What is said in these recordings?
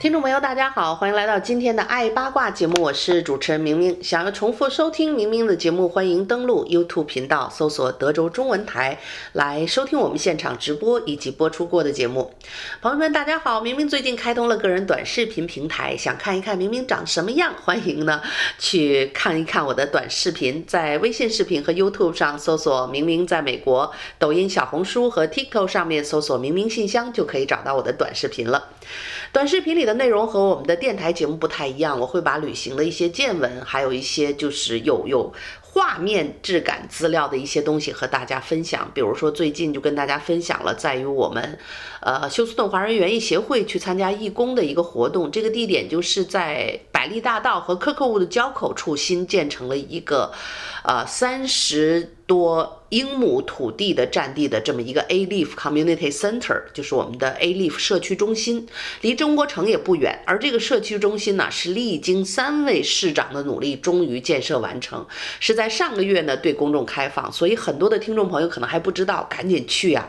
听众朋友，大家好，欢迎来到今天的爱八卦节目，我是主持人明明。想要重复收听明明的节目，欢迎登录 YouTube 频道，搜索德州中文台来收听我们现场直播以及播出过的节目。朋友们，大家好，明明最近开通了个人短视频平台，想看一看明明长什么样，欢迎呢去看一看我的短视频，在微信视频和 YouTube 上搜索明明在美国，抖音、小红书和 TikTok 上面搜索明明信箱就可以找到我的短视频了。短视频里的内容和我们的电台节目不太一样，我会把旅行的一些见闻，还有一些就是有有画面质感资料的一些东西和大家分享。比如说最近就跟大家分享了，在于我们呃休斯顿华人园艺协会去参加义工的一个活动，这个地点就是在百利大道和科克沃的交口处新建成了一个呃三十多。英亩土地的占地的这么一个 A-Leaf Community Center，就是我们的 A-Leaf 社区中心，离中国城也不远。而这个社区中心呢，是历经三位市长的努力，终于建设完成，是在上个月呢对公众开放。所以很多的听众朋友可能还不知道，赶紧去呀！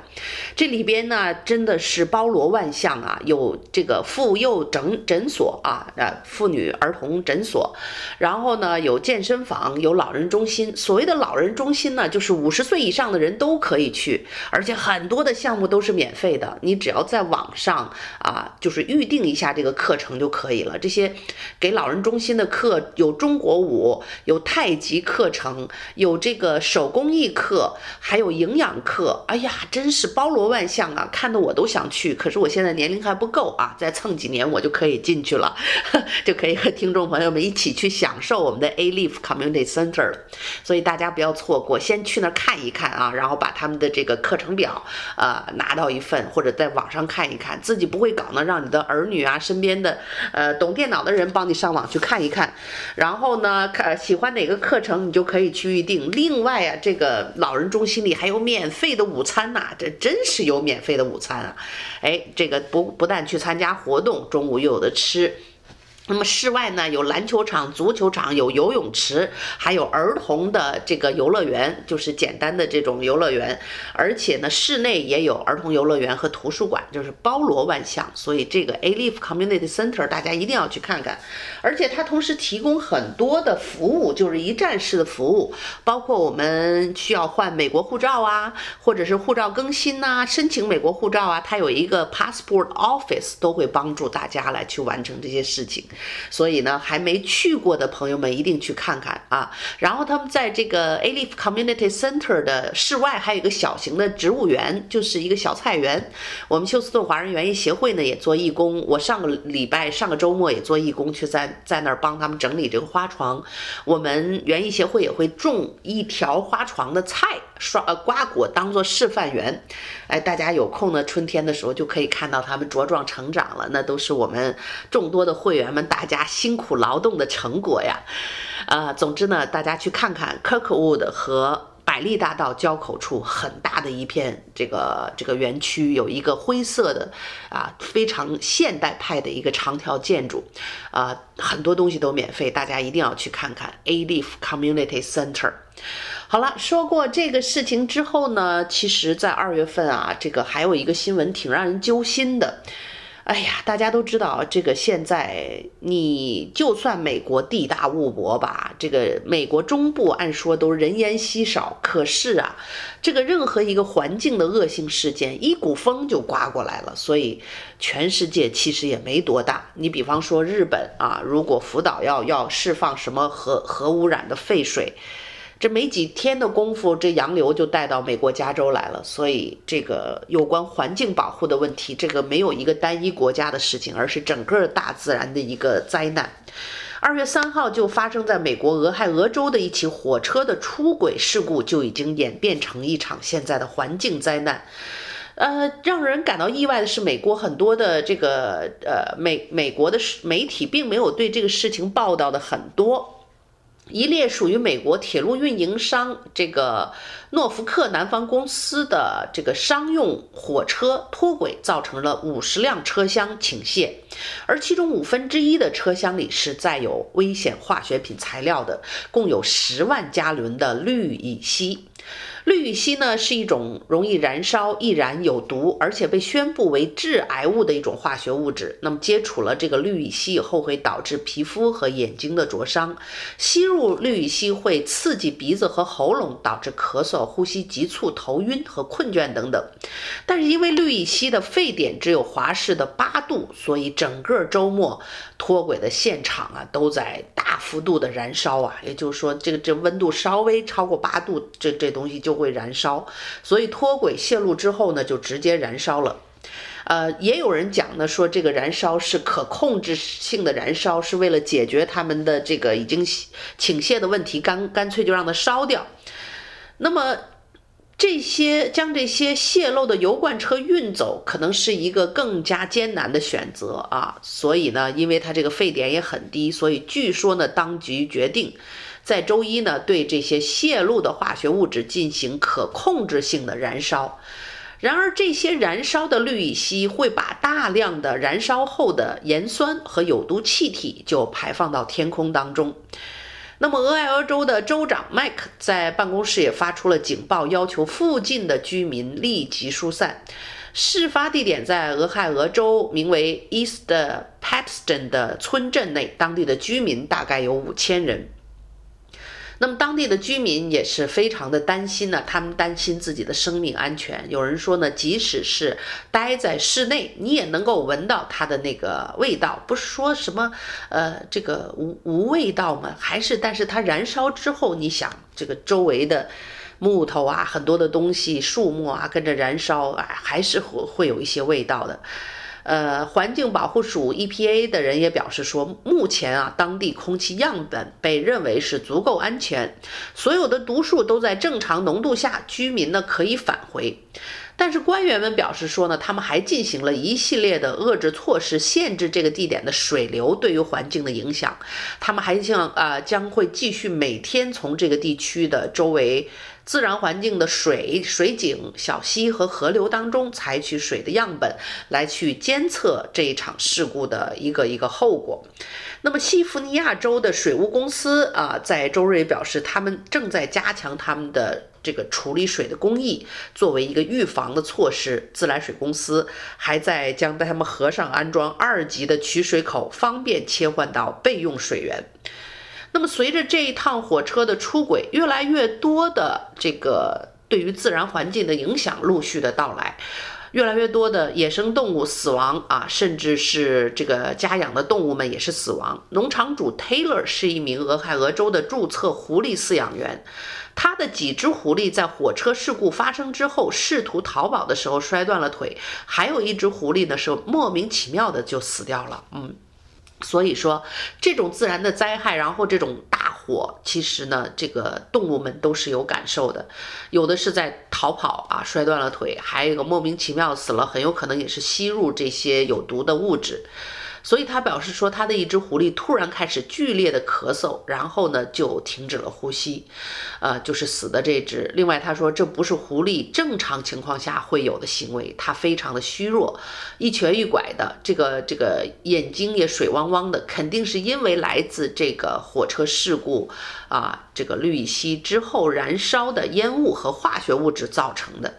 这里边呢真的是包罗万象啊，有这个妇幼诊诊所啊，呃，妇女儿童诊所，然后呢有健身房，有老人中心。所谓的老人中心呢，就是五十岁以上的人都可以去，而且很多的项目都是免费的，你只要在网上啊，就是预定一下这个课程就可以了。这些给老人中心的课有中国舞，有太极课程，有这个手工艺课，还有营养课。哎呀，真是包罗万象啊，看得我都想去。可是我现在年龄还不够啊，再蹭几年我就可以进去了，就可以和听众朋友们一起去享受我们的 A-Leaf Community Center 了。所以大家不要错过，先去那儿看一看啊。啊，然后把他们的这个课程表，呃，拿到一份，或者在网上看一看，自己不会搞呢，让你的儿女啊，身边的，呃，懂电脑的人帮你上网去看一看，然后呢，看喜欢哪个课程，你就可以去预定。另外啊，这个老人中心里还有免费的午餐呐，这真是有免费的午餐啊！哎，这个不不但去参加活动，中午又有的吃。那么室外呢，有篮球场、足球场，有游泳池，还有儿童的这个游乐园，就是简单的这种游乐园。而且呢，室内也有儿童游乐园和图书馆，就是包罗万象。所以这个 A-Leaf Community Center 大家一定要去看看。而且它同时提供很多的服务，就是一站式的服务，包括我们需要换美国护照啊，或者是护照更新呐，申请美国护照啊，它有一个 Passport Office 都会帮助大家来去完成这些事情。所以呢，还没去过的朋友们一定去看看啊！然后他们在这个 A-Leaf Community Center 的室外还有一个小型的植物园，就是一个小菜园。我们休斯顿华人园艺协会呢也做义工，我上个礼拜、上个周末也做义工，去在在那儿帮他们整理这个花床。我们园艺协会也会种一条花床的菜，刷呃瓜果当做示范园。哎，大家有空呢，春天的时候就可以看到它们茁壮成长了，那都是我们众多的会员们。大家辛苦劳动的成果呀，呃，总之呢，大家去看看 Kirkwood 和百利大道交口处很大的一片这个这个园区，有一个灰色的啊非常现代派的一个长条建筑，啊，很多东西都免费，大家一定要去看看 A-Leaf Community Center。好了，说过这个事情之后呢，其实，在二月份啊，这个还有一个新闻挺让人揪心的。哎呀，大家都知道，这个现在你就算美国地大物博吧，这个美国中部按说都人烟稀少，可是啊，这个任何一个环境的恶性事件，一股风就刮过来了，所以全世界其实也没多大。你比方说日本啊，如果福岛要要释放什么核核污染的废水。这没几天的功夫，这洋流就带到美国加州来了。所以，这个有关环境保护的问题，这个没有一个单一国家的事情，而是整个大自然的一个灾难。二月三号就发生在美国俄亥俄州的一起火车的出轨事故，就已经演变成一场现在的环境灾难。呃，让人感到意外的是，美国很多的这个呃美美国的媒体并没有对这个事情报道的很多。一列属于美国铁路运营商这个诺福克南方公司的这个商用火车脱轨，造成了五十辆车厢倾泻，而其中五分之一的车厢里是载有危险化学品材料的，共有十万加仑的氯乙烯。氯乙烯呢是一种容易燃烧、易燃、有毒，而且被宣布为致癌物的一种化学物质。那么接触了这个氯乙烯以后，会导致皮肤和眼睛的灼伤。吸入氯乙烯会刺激鼻子和喉咙，导致咳嗽、呼吸急促、头晕和困倦等等。但是因为氯乙烯的沸点只有华氏的八度，所以整个周末脱轨的现场啊都在大幅度的燃烧啊。也就是说，这个这温度稍微超过八度，这这东西就会燃烧，所以脱轨泄露之后呢，就直接燃烧了。呃，也有人讲呢，说这个燃烧是可控制性的燃烧，是为了解决他们的这个已经倾泻的问题，干干脆就让它烧掉。那么这些将这些泄漏的油罐车运走，可能是一个更加艰难的选择啊。所以呢，因为它这个沸点也很低，所以据说呢，当局决定。在周一呢，对这些泄露的化学物质进行可控制性的燃烧。然而，这些燃烧的氯乙烯会把大量的燃烧后的盐酸和有毒气体就排放到天空当中。那么，俄亥俄州的州长麦克在办公室也发出了警报，要求附近的居民立即疏散。事发地点在俄亥俄州名为 East patton 的村镇内，当地的居民大概有五千人。那么当地的居民也是非常的担心呢，他们担心自己的生命安全。有人说呢，即使是待在室内，你也能够闻到它的那个味道，不是说什么呃这个无无味道吗？还是但是它燃烧之后，你想这个周围的木头啊，很多的东西、树木啊跟着燃烧啊，还是会会有一些味道的。呃，环境保护署 EPA 的人也表示说，目前啊，当地空气样本被认为是足够安全，所有的毒素都在正常浓度下，居民呢可以返回。但是官员们表示说呢，他们还进行了一系列的遏制措施，限制这个地点的水流对于环境的影响。他们还将啊、呃、将会继续每天从这个地区的周围。自然环境的水、水井、小溪和河流当中采取水的样本，来去监测这一场事故的一个一个后果。那么，西弗尼亚州的水务公司啊，在周日也表示，他们正在加强他们的这个处理水的工艺，作为一个预防的措施。自来水公司还在将在他们河上安装二级的取水口，方便切换到备用水源。那么，随着这一趟火车的出轨，越来越多的这个对于自然环境的影响陆续的到来，越来越多的野生动物死亡啊，甚至是这个家养的动物们也是死亡。农场主 Taylor 是一名俄亥俄州的注册狐狸饲养员，他的几只狐狸在火车事故发生之后试图逃跑的时候摔断了腿，还有一只狐狸呢是莫名其妙的就死掉了。嗯。所以说，这种自然的灾害，然后这种大火，其实呢，这个动物们都是有感受的，有的是在逃跑啊，摔断了腿，还有一个莫名其妙死了，很有可能也是吸入这些有毒的物质。所以他表示说，他的一只狐狸突然开始剧烈的咳嗽，然后呢就停止了呼吸，呃，就是死的这只。另外他说，这不是狐狸正常情况下会有的行为，它非常的虚弱，一瘸一拐的，这个这个眼睛也水汪汪的，肯定是因为来自这个火车事故啊，这个氯乙烯之后燃烧的烟雾和化学物质造成的。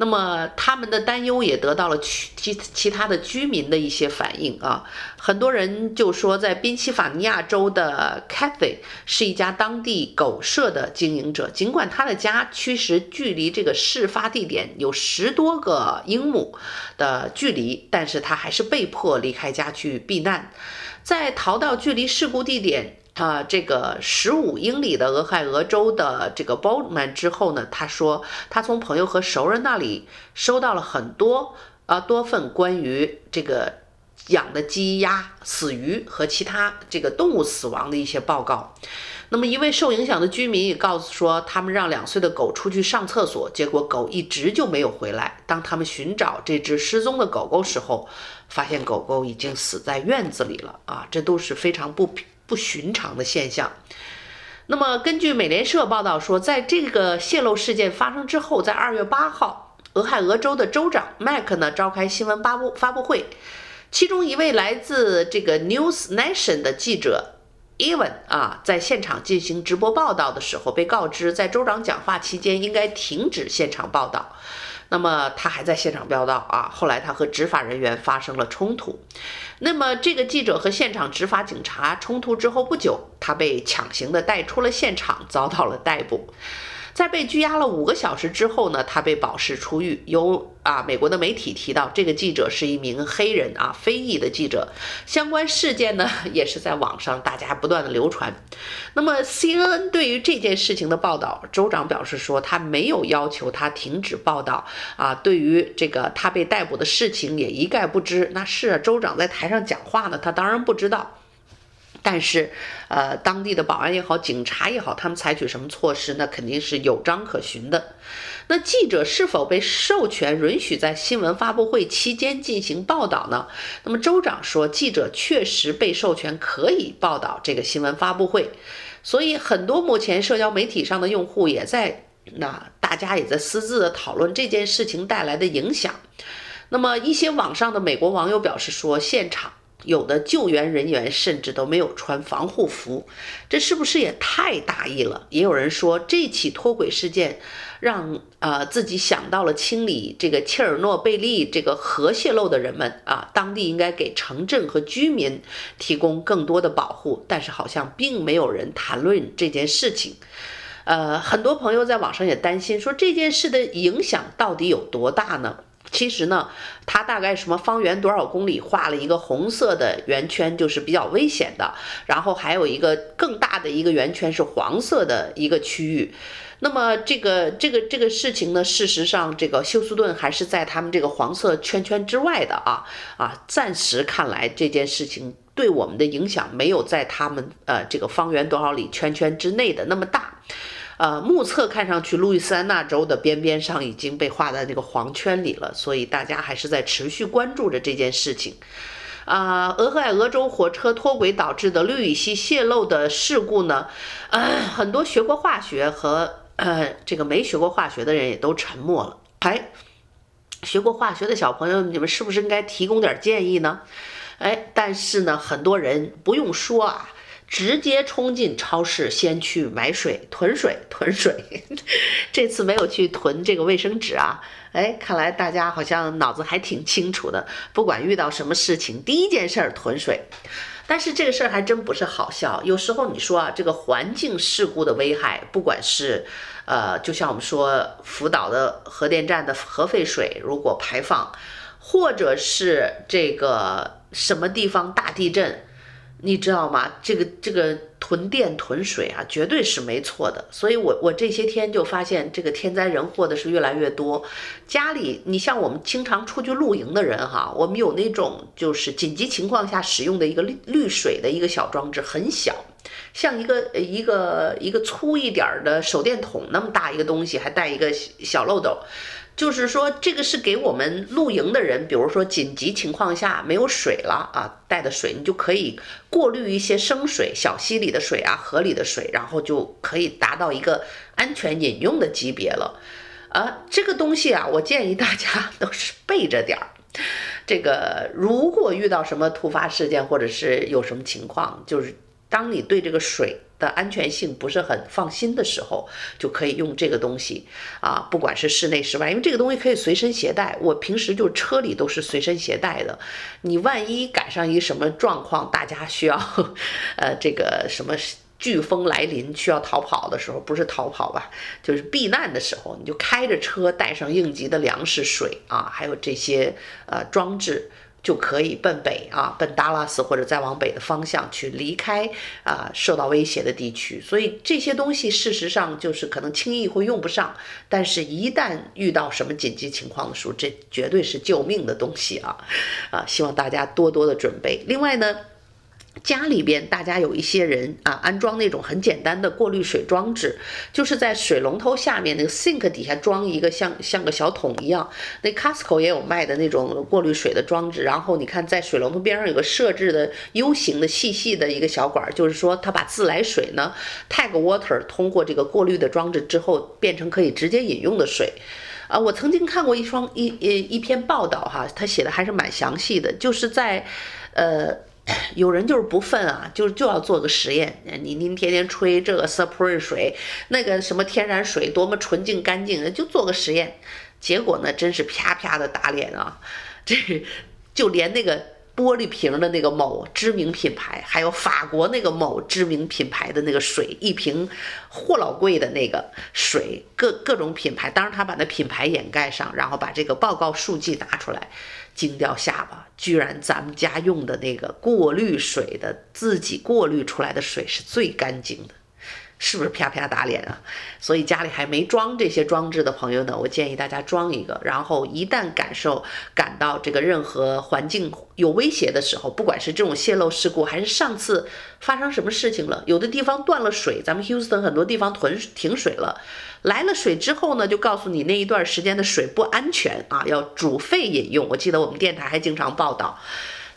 那么他们的担忧也得到了其其他的居民的一些反应啊，很多人就说，在宾夕法尼亚州的 Cathy 是一家当地狗舍的经营者，尽管他的家其实距离这个事发地点有十多个英亩的距离，但是他还是被迫离开家去避难，在逃到距离事故地点。啊，这个十五英里的俄亥俄州的这个 Boardman 之后呢，他说他从朋友和熟人那里收到了很多啊多份关于这个养的鸡鸭、死鱼和其他这个动物死亡的一些报告。那么，一位受影响的居民也告诉说，他们让两岁的狗出去上厕所，结果狗一直就没有回来。当他们寻找这只失踪的狗狗时候，发现狗狗已经死在院子里了。啊，这都是非常不不寻常的现象。那么，根据美联社报道说，在这个泄漏事件发生之后，在二月八号，俄亥俄州的州长麦克呢召开新闻发布发布会，其中一位来自这个 News Nation 的记者。Evan 啊，在现场进行直播报道的时候，被告知在州长讲话期间应该停止现场报道。那么他还在现场飙道啊，后来他和执法人员发生了冲突。那么这个记者和现场执法警察冲突之后不久，他被强行的带出了现场，遭到了逮捕。在被拘押了五个小时之后呢，他被保释出狱。有啊，美国的媒体提到，这个记者是一名黑人啊，非裔的记者。相关事件呢，也是在网上大家不断的流传。那么，CNN 对于这件事情的报道，州长表示说，他没有要求他停止报道啊。对于这个他被逮捕的事情，也一概不知。那是啊，州长在台上讲话呢，他当然不知道。但是，呃，当地的保安也好，警察也好，他们采取什么措施，那肯定是有章可循的。那记者是否被授权允许在新闻发布会期间进行报道呢？那么州长说，记者确实被授权可以报道这个新闻发布会。所以，很多目前社交媒体上的用户也在，那大家也在私自的讨论这件事情带来的影响。那么，一些网上的美国网友表示说，现场。有的救援人员甚至都没有穿防护服，这是不是也太大意了？也有人说，这起脱轨事件让呃自己想到了清理这个切尔诺贝利这个核泄漏的人们啊，当地应该给城镇和居民提供更多的保护，但是好像并没有人谈论这件事情。呃，很多朋友在网上也担心说，这件事的影响到底有多大呢？其实呢，它大概什么方圆多少公里画了一个红色的圆圈，就是比较危险的。然后还有一个更大的一个圆圈是黄色的一个区域。那么这个这个这个事情呢，事实上这个休斯顿还是在他们这个黄色圈圈之外的啊啊。暂时看来这件事情对我们的影响没有在他们呃这个方圆多少里圈圈之内的那么大。呃，目测看上去，路易斯安那州的边边上已经被画在那个黄圈里了，所以大家还是在持续关注着这件事情。啊、俄亥俄州火车脱轨导致的氯乙烯泄漏的事故呢，呃，很多学过化学和呃这个没学过化学的人也都沉默了。哎，学过化学的小朋友，你们是不是应该提供点建议呢？哎，但是呢，很多人不用说啊。直接冲进超市，先去买水，囤水，囤水。这次没有去囤这个卫生纸啊，哎，看来大家好像脑子还挺清楚的。不管遇到什么事情，第一件事儿囤水。但是这个事儿还真不是好笑。有时候你说啊，这个环境事故的危害，不管是，呃，就像我们说福岛的核电站的核废水如果排放，或者是这个什么地方大地震。你知道吗？这个这个囤电囤水啊，绝对是没错的。所以我我这些天就发现，这个天灾人祸的是越来越多。家里，你像我们经常出去露营的人哈，我们有那种就是紧急情况下使用的一个滤滤水的一个小装置，很小，像一个一个一个粗一点的手电筒那么大一个东西，还带一个小漏斗。就是说，这个是给我们露营的人，比如说紧急情况下没有水了啊，带的水你就可以过滤一些生水，小溪里的水啊，河里的水，然后就可以达到一个安全饮用的级别了。啊，这个东西啊，我建议大家 都是备着点儿。这个如果遇到什么突发事件，或者是有什么情况，就是当你对这个水。的安全性不是很放心的时候，就可以用这个东西啊，不管是室内室外，因为这个东西可以随身携带。我平时就车里都是随身携带的。你万一赶上一什么状况，大家需要，呃，这个什么飓风来临需要逃跑的时候，不是逃跑吧，就是避难的时候，你就开着车，带上应急的粮食、水啊，还有这些呃装置。就可以奔北啊，奔达拉斯或者再往北的方向去离开啊受到威胁的地区。所以这些东西事实上就是可能轻易会用不上，但是一旦遇到什么紧急情况的时候，这绝对是救命的东西啊！啊，希望大家多多的准备。另外呢。家里边大家有一些人啊，安装那种很简单的过滤水装置，就是在水龙头下面那个 sink 底下装一个像像个小桶一样。那 Costco 也有卖的那种过滤水的装置。然后你看，在水龙头边上有个设置的 U 型的细细的一个小管，就是说它把自来水呢 tag water 通过这个过滤的装置之后，变成可以直接饮用的水。啊，我曾经看过一双一一一篇报道哈，他写的还是蛮详细的，就是在呃。有人就是不忿啊，就就要做个实验。你您天天吹这个 Supreme 水，那个什么天然水多么纯净干净，就做个实验。结果呢，真是啪啪的打脸啊！这就连那个玻璃瓶的那个某知名品牌，还有法国那个某知名品牌的那个水，一瓶货老贵的那个水，各各种品牌，当然他把那品牌掩盖上，然后把这个报告数据拿出来。惊掉下巴，居然咱们家用的那个过滤水的自己过滤出来的水是最干净的。是不是啪啪打脸啊？所以家里还没装这些装置的朋友呢，我建议大家装一个。然后一旦感受感到这个任何环境有威胁的时候，不管是这种泄漏事故，还是上次发生什么事情了，有的地方断了水，咱们 Houston 很多地方囤停水了，来了水之后呢，就告诉你那一段时间的水不安全啊，要煮沸饮用。我记得我们电台还经常报道。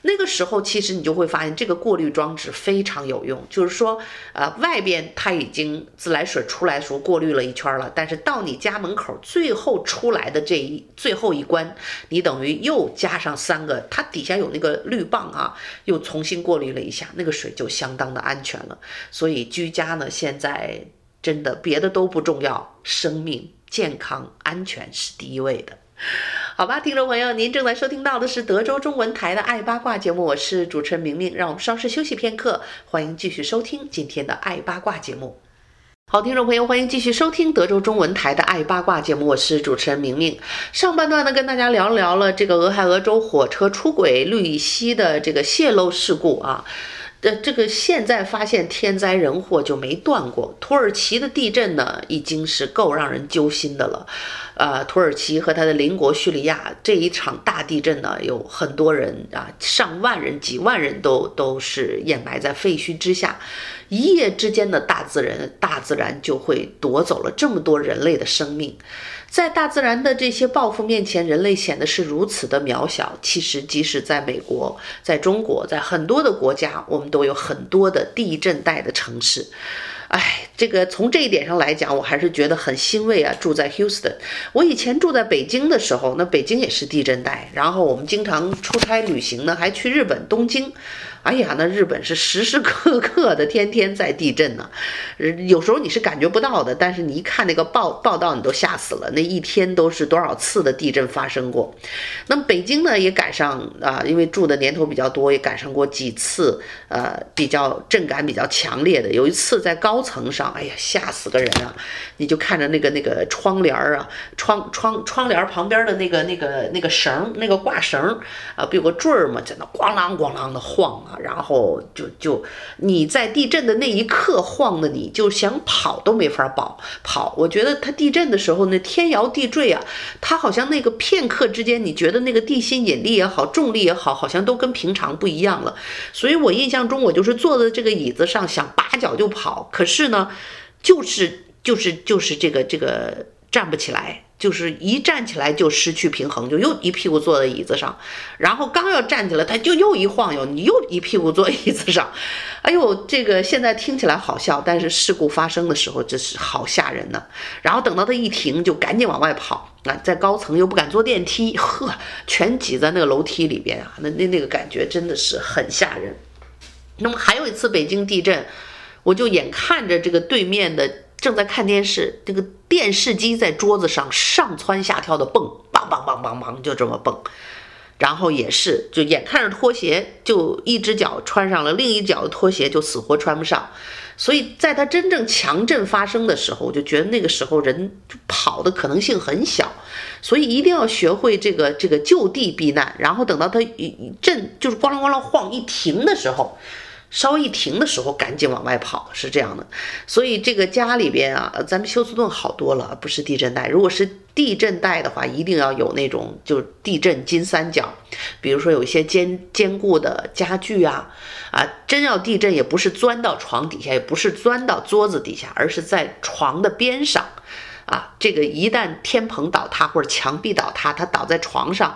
那个时候，其实你就会发现这个过滤装置非常有用。就是说，呃，外边它已经自来水出来的时候过滤了一圈了，但是到你家门口最后出来的这一最后一关，你等于又加上三个，它底下有那个滤棒啊，又重新过滤了一下，那个水就相当的安全了。所以居家呢，现在真的别的都不重要，生命、健康、安全是第一位的。好吧，听众朋友，您正在收听到的是德州中文台的《爱八卦》节目，我是主持人明明。让我们稍事休息片刻，欢迎继续收听今天的《爱八卦》节目。好，听众朋友，欢迎继续收听德州中文台的《爱八卦》节目，我是主持人明明。上半段呢，跟大家聊聊了这个俄亥俄州火车出轨滤析的这个泄漏事故啊。这这个现在发现天灾人祸就没断过。土耳其的地震呢，已经是够让人揪心的了。呃，土耳其和他的邻国叙利亚这一场大地震呢，有很多人啊，上万人、几万人都都是掩埋在废墟之下。一夜之间的大自然，大自然就会夺走了这么多人类的生命。在大自然的这些报复面前，人类显得是如此的渺小。其实，即使在美国、在中国、在很多的国家，我们都有很多的地震带的城市。哎，这个从这一点上来讲，我还是觉得很欣慰啊。住在 Houston，我以前住在北京的时候，那北京也是地震带，然后我们经常出差旅行呢，还去日本东京。哎呀，那日本是时时刻刻的天天在地震呢，有时候你是感觉不到的，但是你一看那个报报道，你都吓死了。那一天都是多少次的地震发生过？那么北京呢，也赶上啊，因为住的年头比较多，也赶上过几次，呃，比较震感比较强烈的。有一次在高层上，哎呀，吓死个人啊！你就看着那个那个窗帘儿啊，窗窗窗帘旁边的那个那个那个绳，那个挂绳啊，不有个坠儿嘛，在那咣啷咣啷的晃啊。然后就就你在地震的那一刻晃的，你就想跑都没法跑跑。我觉得它地震的时候那天摇地坠啊，它好像那个片刻之间，你觉得那个地心引力也好，重力也好，好像都跟平常不一样了。所以我印象中，我就是坐在这个椅子上想拔脚就跑，可是呢，就是就是就是这个这个站不起来。就是一站起来就失去平衡，就又一屁股坐在椅子上，然后刚要站起来，他就又一晃悠，你又一屁股坐椅子上，哎呦，这个现在听起来好笑，但是事故发生的时候，这是好吓人呢。然后等到他一停，就赶紧往外跑啊，在高层又不敢坐电梯，呵，全挤在那个楼梯里边啊，那那那个感觉真的是很吓人。那么还有一次北京地震，我就眼看着这个对面的。正在看电视，这个电视机在桌子上上蹿下跳的蹦，梆梆梆梆梆，就这么蹦，然后也是，就眼看着拖鞋就一只脚穿上了，另一脚的拖鞋就死活穿不上，所以在它真正强震发生的时候，我就觉得那个时候人就跑的可能性很小，所以一定要学会这个这个就地避难，然后等到它一震就是咣啷咣啷晃一停的时候。稍微一停的时候，赶紧往外跑，是这样的。所以这个家里边啊，咱们休斯顿好多了，不是地震带。如果是地震带的话，一定要有那种就是地震金三角，比如说有一些坚坚固的家具啊，啊，真要地震也不是钻到床底下，也不是钻到桌子底下，而是在床的边上，啊，这个一旦天棚倒塌或者墙壁倒塌，它倒在床上。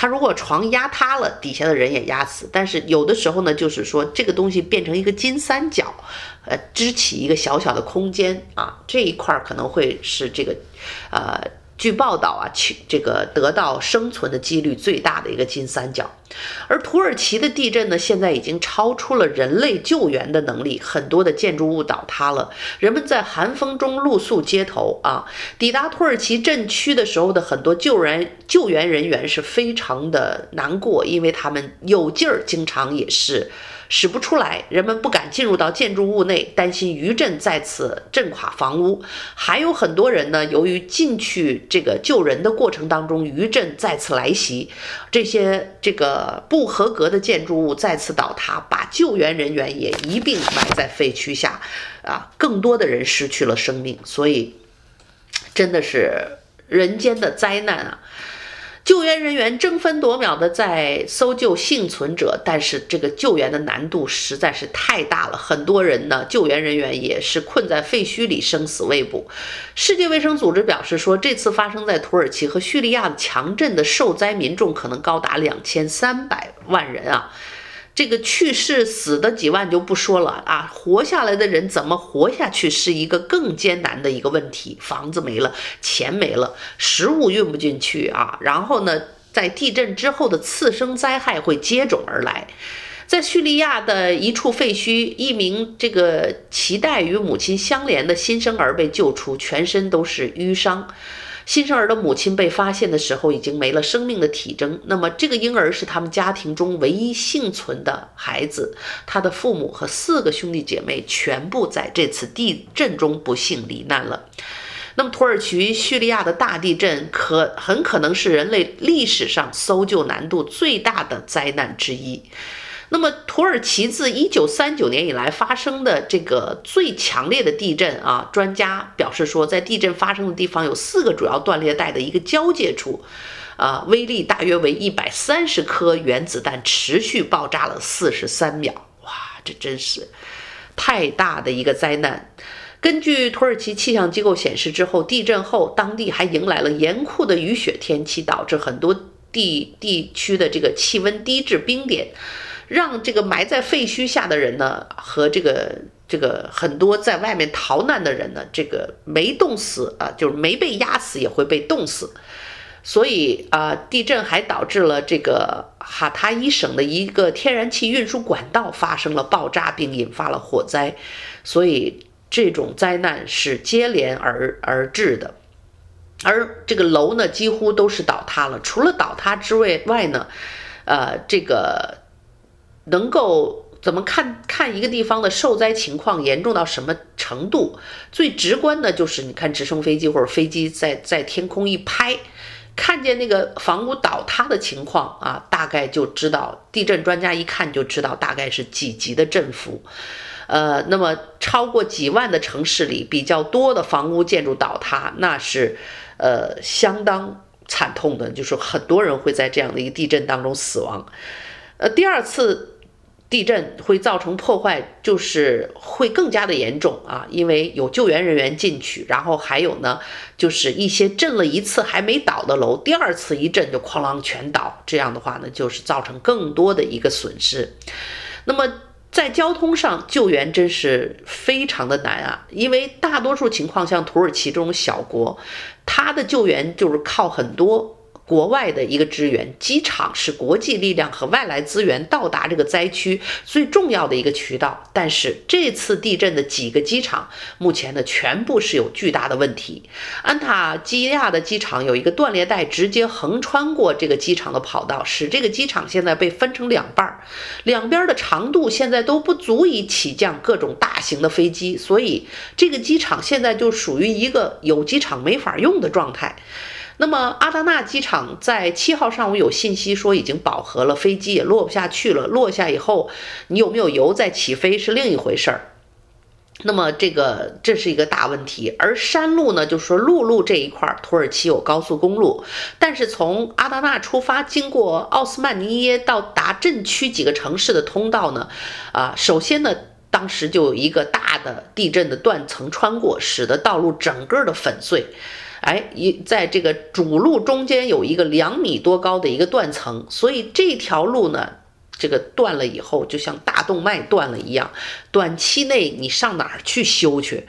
他如果床压塌了，底下的人也压死。但是有的时候呢，就是说这个东西变成一个金三角，呃，支起一个小小的空间啊，这一块可能会是这个，呃。据报道啊，去这个得到生存的几率最大的一个金三角，而土耳其的地震呢，现在已经超出了人类救援的能力，很多的建筑物倒塌了，人们在寒风中露宿街头啊。抵达土耳其震区的时候的很多救援救援人员是非常的难过，因为他们有劲儿，经常也是。使不出来，人们不敢进入到建筑物内，担心余震再次震垮房屋。还有很多人呢，由于进去这个救人的过程当中，余震再次来袭，这些这个不合格的建筑物再次倒塌，把救援人员也一并埋在废墟下，啊，更多的人失去了生命。所以，真的是人间的灾难啊！救援人员争分夺秒地在搜救幸存者，但是这个救援的难度实在是太大了。很多人呢，救援人员也是困在废墟里，生死未卜。世界卫生组织表示说，这次发生在土耳其和叙利亚的强震的受灾民众可能高达两千三百万人啊。这个去世死的几万就不说了啊，活下来的人怎么活下去是一个更艰难的一个问题。房子没了，钱没了，食物运不进去啊。然后呢，在地震之后的次生灾害会接踵而来。在叙利亚的一处废墟，一名这个脐带与母亲相连的新生儿被救出，全身都是淤伤。新生儿的母亲被发现的时候已经没了生命的体征。那么，这个婴儿是他们家庭中唯一幸存的孩子。他的父母和四个兄弟姐妹全部在这次地震中不幸罹难了。那么，土耳其、叙利亚的大地震可很可能是人类历史上搜救难度最大的灾难之一。那么，土耳其自一九三九年以来发生的这个最强烈的地震啊，专家表示说，在地震发生的地方有四个主要断裂带的一个交界处，啊，威力大约为一百三十颗原子弹持续爆炸了四十三秒，哇，这真是太大的一个灾难。根据土耳其气象机构显示，之后地震后，当地还迎来了严酷的雨雪天气，导致很多地地区的这个气温低至冰点。让这个埋在废墟下的人呢，和这个这个很多在外面逃难的人呢，这个没冻死啊，就是没被压死也会被冻死。所以啊，地震还导致了这个哈塔伊省的一个天然气运输管道发生了爆炸，并引发了火灾。所以这种灾难是接连而而至的，而这个楼呢，几乎都是倒塌了。除了倒塌之外外呢，呃，这个。能够怎么看看一个地方的受灾情况严重到什么程度？最直观的就是你看直升飞机或者飞机在在天空一拍，看见那个房屋倒塌的情况啊，大概就知道，地震专家一看就知道大概是几级的震幅。呃，那么超过几万的城市里，比较多的房屋建筑倒塌，那是呃相当惨痛的，就是很多人会在这样的一个地震当中死亡。呃，第二次。地震会造成破坏，就是会更加的严重啊，因为有救援人员进去，然后还有呢，就是一些震了一次还没倒的楼，第二次一震就哐啷全倒，这样的话呢，就是造成更多的一个损失。那么在交通上救援真是非常的难啊，因为大多数情况像土耳其这种小国，它的救援就是靠很多。国外的一个支援，机场是国际力量和外来资源到达这个灾区最重要的一个渠道。但是这次地震的几个机场，目前呢全部是有巨大的问题。安塔基亚的机场有一个断裂带直接横穿过这个机场的跑道，使这个机场现在被分成两半儿，两边的长度现在都不足以起降各种大型的飞机，所以这个机场现在就属于一个有机场没法用的状态。那么阿达纳机场在七号上午有信息说已经饱和了，飞机也落不下去了。落下以后，你有没有油再起飞是另一回事儿。那么这个这是一个大问题。而山路呢，就是说陆路这一块，土耳其有高速公路，但是从阿达纳出发，经过奥斯曼尼耶到达镇区几个城市的通道呢，啊，首先呢。当时就有一个大的地震的断层穿过，使得道路整个的粉碎。哎，一在这个主路中间有一个两米多高的一个断层，所以这条路呢，这个断了以后，就像大动脉断了一样，短期内你上哪儿去修去？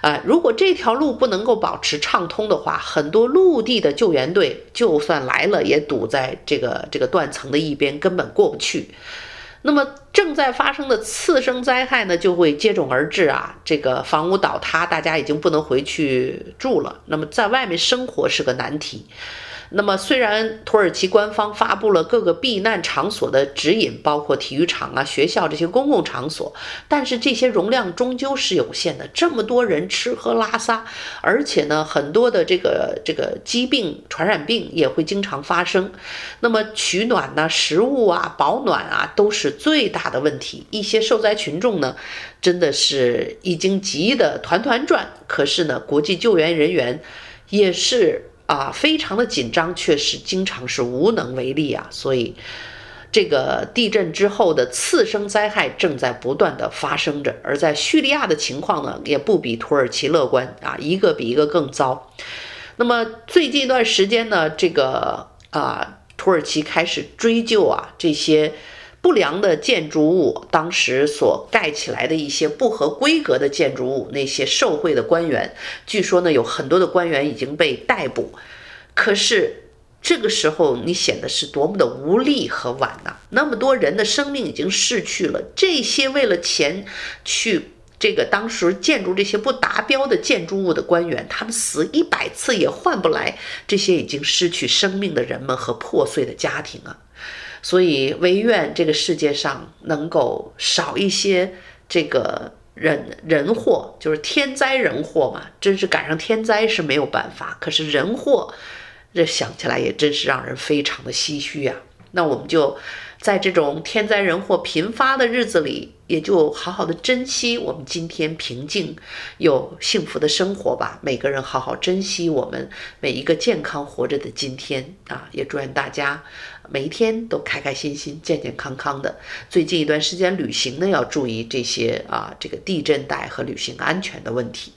啊、如果这条路不能够保持畅通的话，很多陆地的救援队就算来了，也堵在这个这个断层的一边，根本过不去。那么正在发生的次生灾害呢，就会接踵而至啊！这个房屋倒塌，大家已经不能回去住了。那么在外面生活是个难题。那么，虽然土耳其官方发布了各个避难场所的指引，包括体育场啊、学校这些公共场所，但是这些容量终究是有限的。这么多人吃喝拉撒，而且呢，很多的这个这个疾病、传染病也会经常发生。那么取暖呢、食物啊、保暖啊，都是最大的问题。一些受灾群众呢，真的是已经急得团团转。可是呢，国际救援人员也是。啊，非常的紧张，确实经常是无能为力啊。所以，这个地震之后的次生灾害正在不断的发生着。而在叙利亚的情况呢，也不比土耳其乐观啊，一个比一个更糟。那么最近一段时间呢，这个啊，土耳其开始追究啊这些。不良的建筑物，当时所盖起来的一些不合规格的建筑物，那些受贿的官员，据说呢有很多的官员已经被逮捕。可是这个时候你显得是多么的无力和晚呐！那么多人的生命已经逝去了，这些为了钱去这个当时建筑这些不达标的建筑物的官员，他们死一百次也换不来这些已经失去生命的人们和破碎的家庭啊！所以，唯愿这个世界上能够少一些这个人人祸，就是天灾人祸嘛。真是赶上天灾是没有办法，可是人祸，这想起来也真是让人非常的唏嘘呀。那我们就在这种天灾人祸频发的日子里，也就好好的珍惜我们今天平静又幸福的生活吧。每个人好好珍惜我们每一个健康活着的今天啊！也祝愿大家每一天都开开心心、健健康康的。最近一段时间旅行呢，要注意这些啊，这个地震带和旅行安全的问题。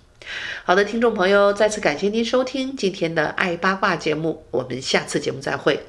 好的，听众朋友，再次感谢您收听今天的爱八卦节目，我们下次节目再会。